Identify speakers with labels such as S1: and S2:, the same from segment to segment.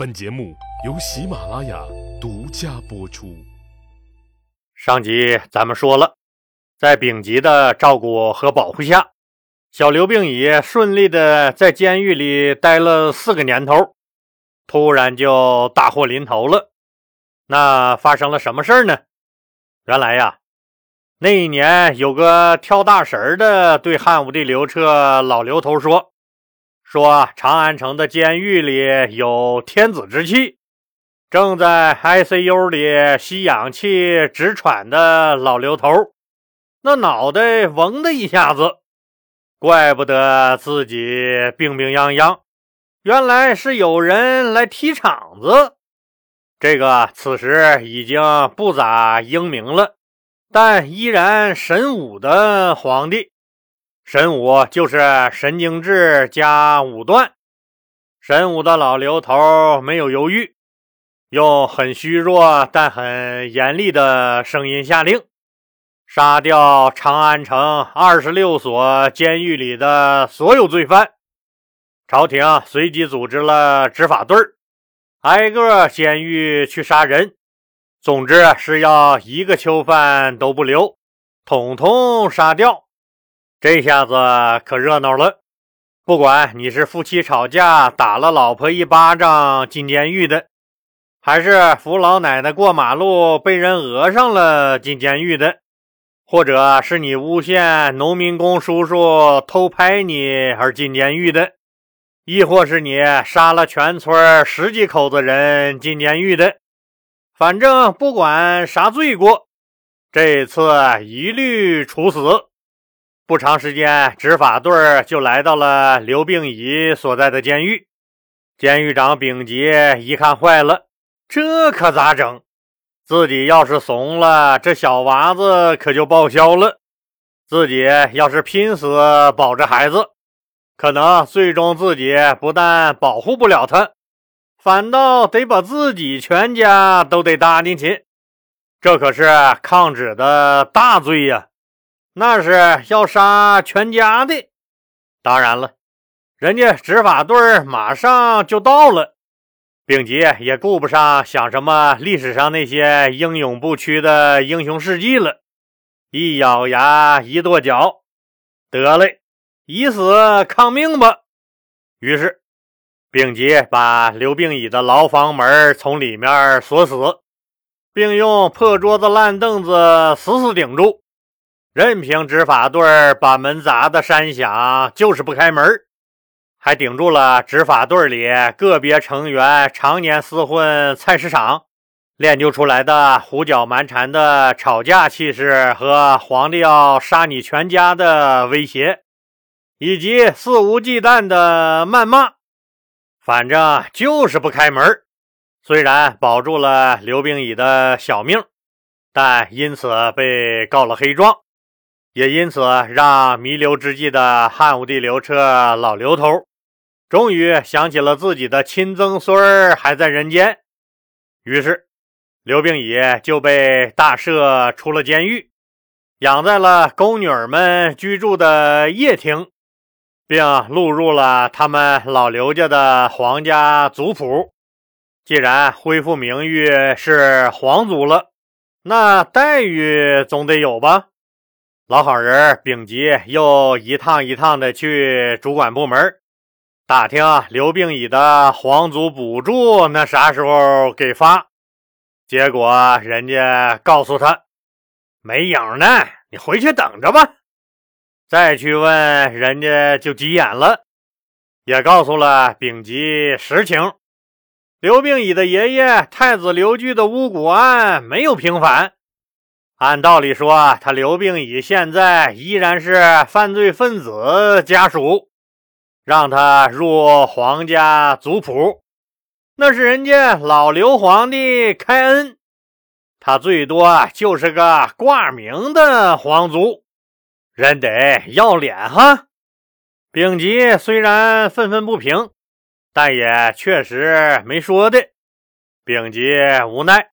S1: 本节目由喜马拉雅独家播出。
S2: 上集咱们说了，在丙吉的照顾和保护下，小刘病已顺利的在监狱里待了四个年头，突然就大祸临头了。那发生了什么事儿呢？原来呀，那一年有个跳大神的对汉武帝刘彻老刘头说。说长安城的监狱里有天子之气，正在 ICU 里吸氧气直喘的老刘头，那脑袋嗡的一下子，怪不得自己病病殃殃，原来是有人来踢场子。这个此时已经不咋英明了，但依然神武的皇帝。神武就是神经质加武断。神武的老刘头没有犹豫，用很虚弱但很严厉的声音下令：杀掉长安城二十六所监狱里的所有罪犯。朝廷随即组织了执法队挨个监狱去杀人。总之是要一个囚犯都不留，统统杀掉。这下子可热闹了，不管你是夫妻吵架打了老婆一巴掌进监狱的，还是扶老奶奶过马路被人讹上了进监狱的，或者是你诬陷农民工叔叔偷拍你而进监狱的，亦或是你杀了全村十几口子人进监狱的，反正不管啥罪过，这次一律处死。不长时间，执法队就来到了刘病已所在的监狱。监狱长丙吉一看，坏了，这可咋整？自己要是怂了，这小娃子可就报销了。自己要是拼死保着孩子，可能最终自己不但保护不了他，反倒得把自己全家都得搭进去。这可是抗旨的大罪呀！那是要杀全家的，当然了，人家执法队马上就到了，丙吉也顾不上想什么历史上那些英勇不屈的英雄事迹了，一咬牙，一跺脚，得嘞，以死抗命吧。于是，丙吉把刘病已的牢房门从里面锁死，并用破桌子、烂凳子死死顶住。任凭执法队把门砸的山响，就是不开门，还顶住了执法队里个别成员常年厮混菜市场练就出来的胡搅蛮缠的吵架气势和皇帝要杀你全家的威胁，以及肆无忌惮的谩骂。反正就是不开门。虽然保住了刘病已的小命，但因此被告了黑状。也因此，让弥留之际的汉武帝刘彻老刘头，终于想起了自己的亲曾孙儿还在人间。于是，刘病已就被大赦出了监狱，养在了宫女们居住的掖庭，并录入了他们老刘家的皇家族谱。既然恢复名誉是皇族了，那待遇总得有吧？老好人丙吉又一趟一趟的去主管部门打听刘病已的皇族补助，那啥时候给发？结果人家告诉他没影呢，你回去等着吧。再去问人家就急眼了，也告诉了丙吉实情：刘病已的爷爷太子刘据的巫蛊案没有平反。按道理说，他刘病已现在依然是犯罪分子家属，让他入皇家族谱，那是人家老刘皇帝开恩，他最多就是个挂名的皇族，人得要脸哈。丙吉虽然愤愤不平，但也确实没说的。丙吉无奈。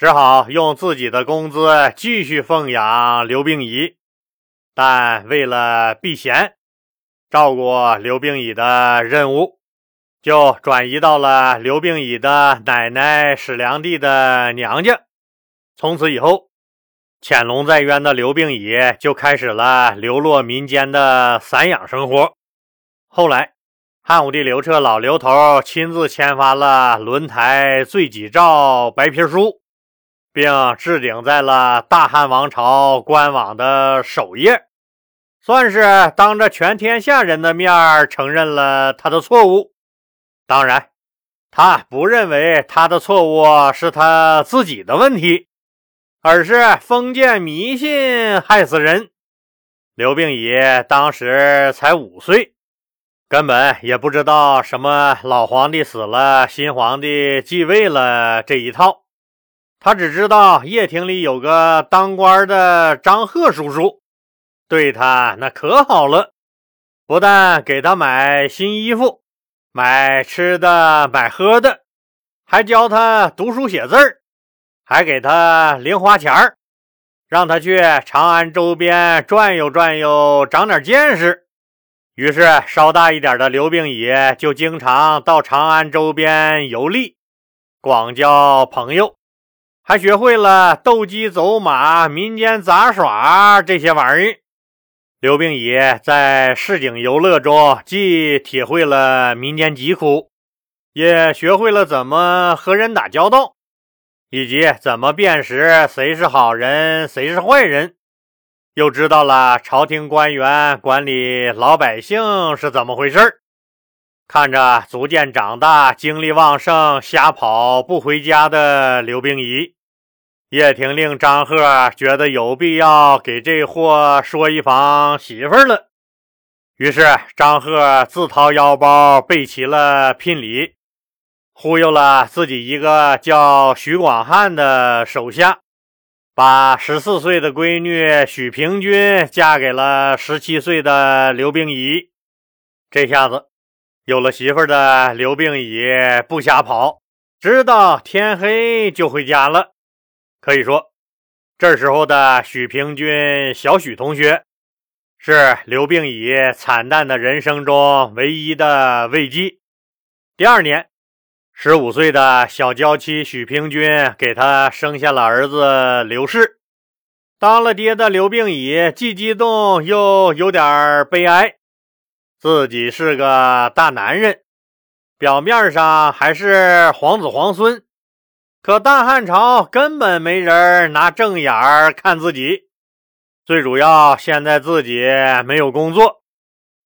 S2: 只好用自己的工资继续奉养刘病已，但为了避嫌，照顾刘病已的任务，就转移到了刘病已的奶奶史良娣的娘家。从此以后，潜龙在渊的刘病已就开始了流落民间的散养生活。后来，汉武帝刘彻老刘头亲自签发了轮台罪己诏白皮书，并置顶在了大汉王朝官网的首页，算是当着全天下人的面承认了他的错误。当然，他不认为他的错误是他自己的问题，而是封建迷信害死人。刘病已当时才五岁，根本也不知道什么老皇帝死了，新皇帝继位了这一套。他只知道叶亭里有个当官的张贺叔叔，对他那可好了，不但给他买新衣服。买吃的，买喝的，还教他读书写字儿，还给他零花钱儿，让他去长安周边转悠转悠，长点见识。于是，稍大一点的刘病已就经常到长安周边游历，广交朋友，还学会了斗鸡走马、民间杂耍这些玩意儿。刘病已在市井游乐中，既体会了民间疾苦，也学会了怎么和人打交道，以及怎么辨识谁是好人，谁是坏人，又知道了朝廷官员管理老百姓是怎么回事看着逐渐长大、精力旺盛、瞎跑不回家的刘病已。叶廷令张贺觉得有必要给这货说一房媳妇了，于是张贺自掏腰包备齐了聘礼，忽悠了自己一个叫许广汉的手下，把十四岁的闺女许平君嫁给了十七岁的刘病已。这下子有了媳妇的刘病已不瞎跑，知道天黑就回家了。可以说，这时候的许平君小许同学，是刘病已惨淡的人生中唯一的慰藉。第二年，十五岁的小娇妻许平君给他生下了儿子刘氏。当了爹的刘病已既激动又有点悲哀，自己是个大男人，表面上还是皇子皇孙。可大汉朝根本没人拿正眼儿看自己，最主要现在自己没有工作，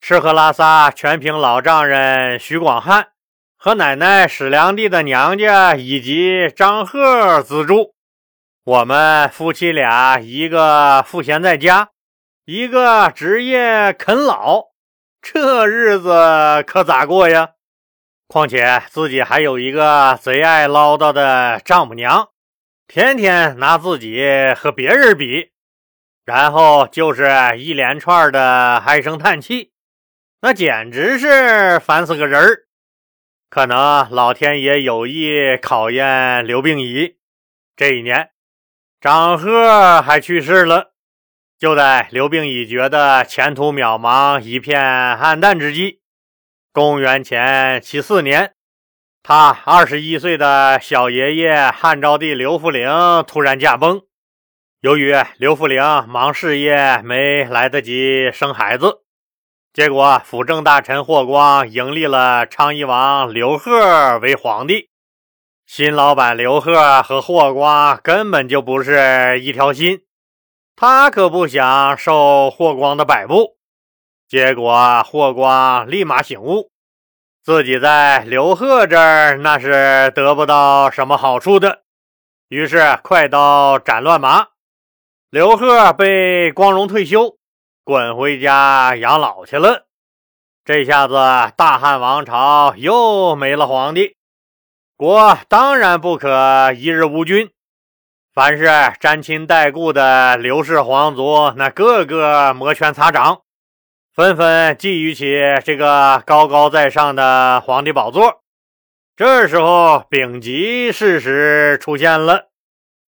S2: 吃喝拉撒全凭老丈人徐广汉和奶奶史良娣的娘家以及张贺资助。我们夫妻俩一个赋闲在家，一个职业啃老，这日子可咋过呀？况且自己还有一个贼爱唠叨的丈母娘，天天拿自己和别人比，然后就是一连串的唉声叹气，那简直是烦死个人儿。可能老天爷有意考验刘病已。这一年，张贺还去世了。就在刘病已觉得前途渺茫、一片暗淡之际。公元前七四年，他二十一岁的小爷爷汉昭帝刘弗陵突然驾崩。由于刘弗陵忙事业，没来得及生孩子，结果辅政大臣霍光迎立了昌邑王刘贺为皇帝。新老板刘贺和霍光根本就不是一条心，他可不想受霍光的摆布。结果霍光立马醒悟，自己在刘贺这儿那是得不到什么好处的，于是快刀斩乱麻，刘贺被光荣退休，滚回家养老去了。这下子大汉王朝又没了皇帝，国当然不可一日无君。凡是沾亲带故的刘氏皇族，那个个摩拳擦掌。纷纷觊觎起这个高高在上的皇帝宝座。这时候，丙吉事实出现了，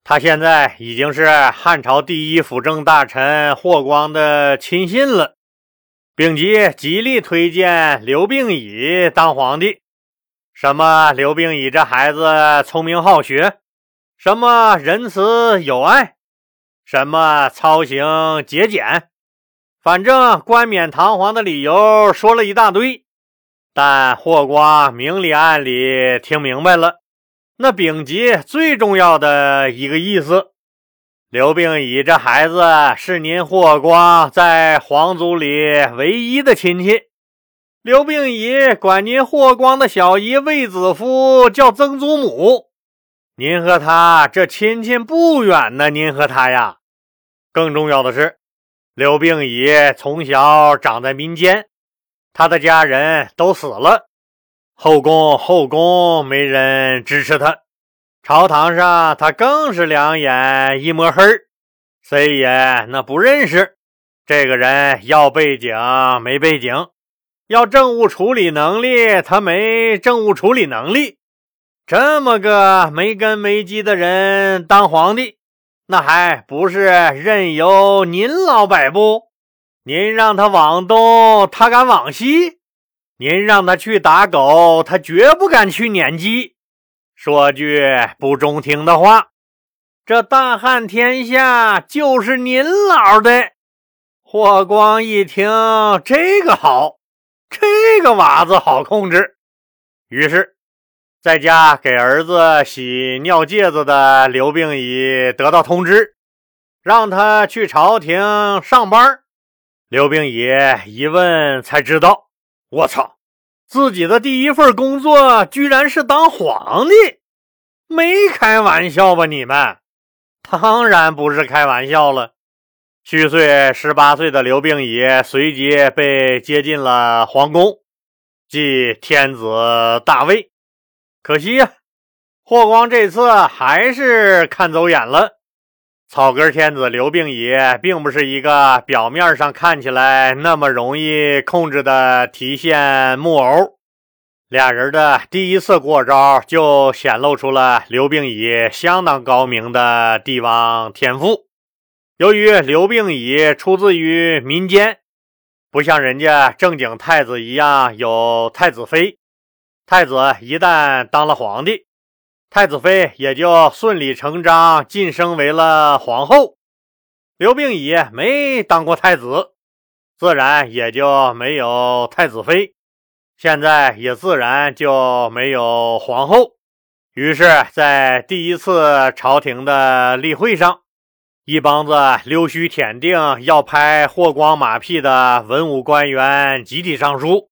S2: 他现在已经是汉朝第一辅政大臣霍光的亲信了。丙吉极力推荐刘病已当皇帝，什么刘病已这孩子聪明好学，什么仁慈有爱，什么操行节俭，反正冠冕堂皇的理由说了一大堆。但霍光明里暗里听明白了，那丙吉最重要的一个意思：刘病已这孩子是您霍光在皇族里唯一的亲戚。刘病已管您霍光的小姨卫子夫叫曾祖母，您和他这亲戚不远呢。您和他呀，更重要的是，刘病已从小长在民间。他的家人都死了，后宫后宫没人支持他，朝堂上他更是两眼一抹黑谁也那不认识。这个人要背景没背景，要政务处理能力他没政务处理能力。这么个没根没基的人当皇帝，那还不是任由您老摆布？您让他往东，他敢往西；您让他去打狗，他绝不敢去撵鸡。说句不中听的话，这大汉天下就是您老的。霍光一听这个好，这个娃子好控制，于是在家给儿子洗尿介子的刘病已得到通知，让他去朝廷上班。刘病已一问才知道，我操，自己的第一份工作居然是当皇帝，没开玩笑吧？你们当然不是开玩笑了。虚岁十八岁的刘病已随即被接进了皇宫，即天子大位。可惜呀，霍光这次还是看走眼了。草根天子刘病已并不是一个表面上看起来那么容易控制的提线木偶。俩人的第一次过招就显露出了刘病已相当高明的帝王天赋。由于刘病已出自于民间，不像人家正经太子一样有太子妃，太子一旦当了皇帝。太子妃也就顺理成章晋升为了皇后。刘病已没当过太子，自然也就没有太子妃，现在也自然就没有皇后。于是，在第一次朝廷的例会上，一帮子溜须舔腚要拍霍光马屁的文武官员集体上书，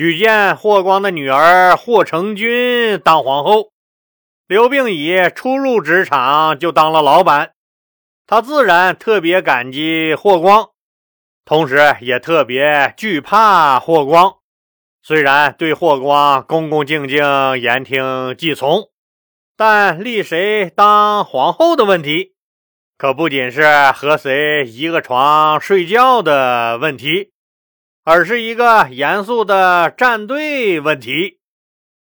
S2: 举荐霍光的女儿霍成君当皇后。刘病已初入职场就当了老板，他自然特别感激霍光，同时也特别惧怕霍光。虽然对霍光恭恭敬敬、言听计从，但立谁当皇后的问题，可不仅是和谁一个床睡觉的问题，而是一个严肃的站队问题。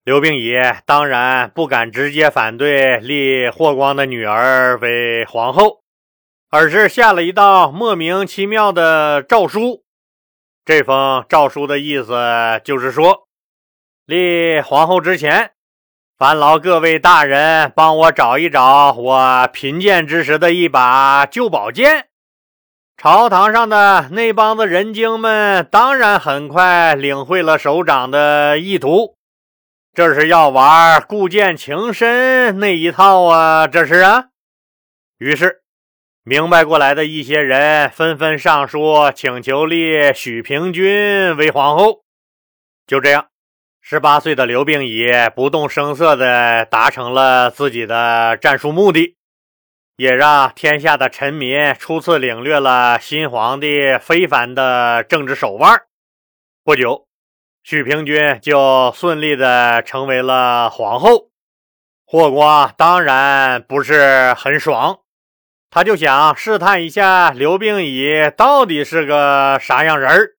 S2: 刘病已当然不敢直接反对立霍光的女儿为皇后，而是下了一道莫名其妙的诏书。这封诏书的意思就是说，立皇后之前，烦劳各位大人帮我找一找我贫贱之时的一把旧宝剑。朝堂上的那帮子人精们当然很快领会了首长的意图。这是要玩故剑情深那一套啊！这是啊。于是，明白过来的一些人纷纷上书请求立许平君为皇后。就这样，十八岁的刘病已不动声色地达成了自己的战术目的，也让天下的臣民初次领略了新皇帝非凡的政治手腕。不久。许平君就顺利的成为了皇后，霍光当然不是很爽，他就想试探一下刘病已到底是个啥样人儿，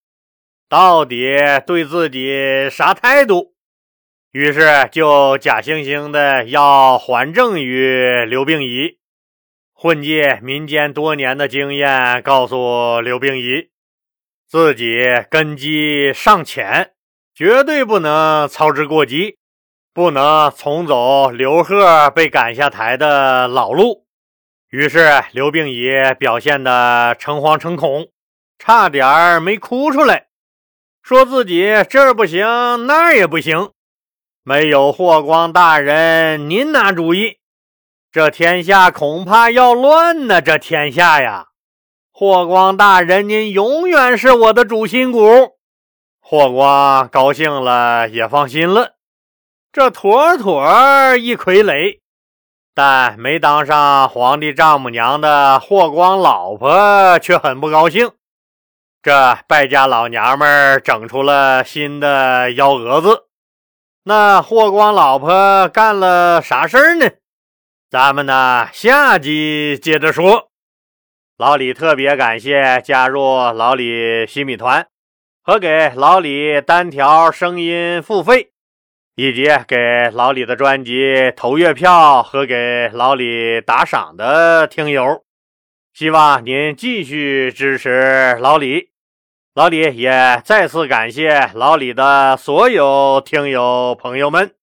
S2: 到底对自己啥态度，于是就假惺惺的要还政于刘病已，混迹民间多年的经验告诉刘病已，自己根基尚浅。绝对不能操之过急，不能重走刘贺被赶下台的老路。于是刘病已表现得诚惶诚恐，差点没哭出来，说自己这儿不行那儿也不行，没有霍光大人您拿主意，这天下恐怕要乱呢。这天下呀，霍光大人您永远是我的主心骨。霍光高兴了，也放心了，这妥妥一傀儡。但没当上皇帝丈母娘的霍光老婆却很不高兴。这败家老娘们整出了新的幺蛾子。那霍光老婆干了啥事儿呢？咱们呢下集接着说。老李特别感谢加入老李新米团和给老李单条声音付费。以及给老李的专辑投月票和给老李打赏的听友，希望您继续支持老李。老李也再次感谢老李的所有听友朋友们。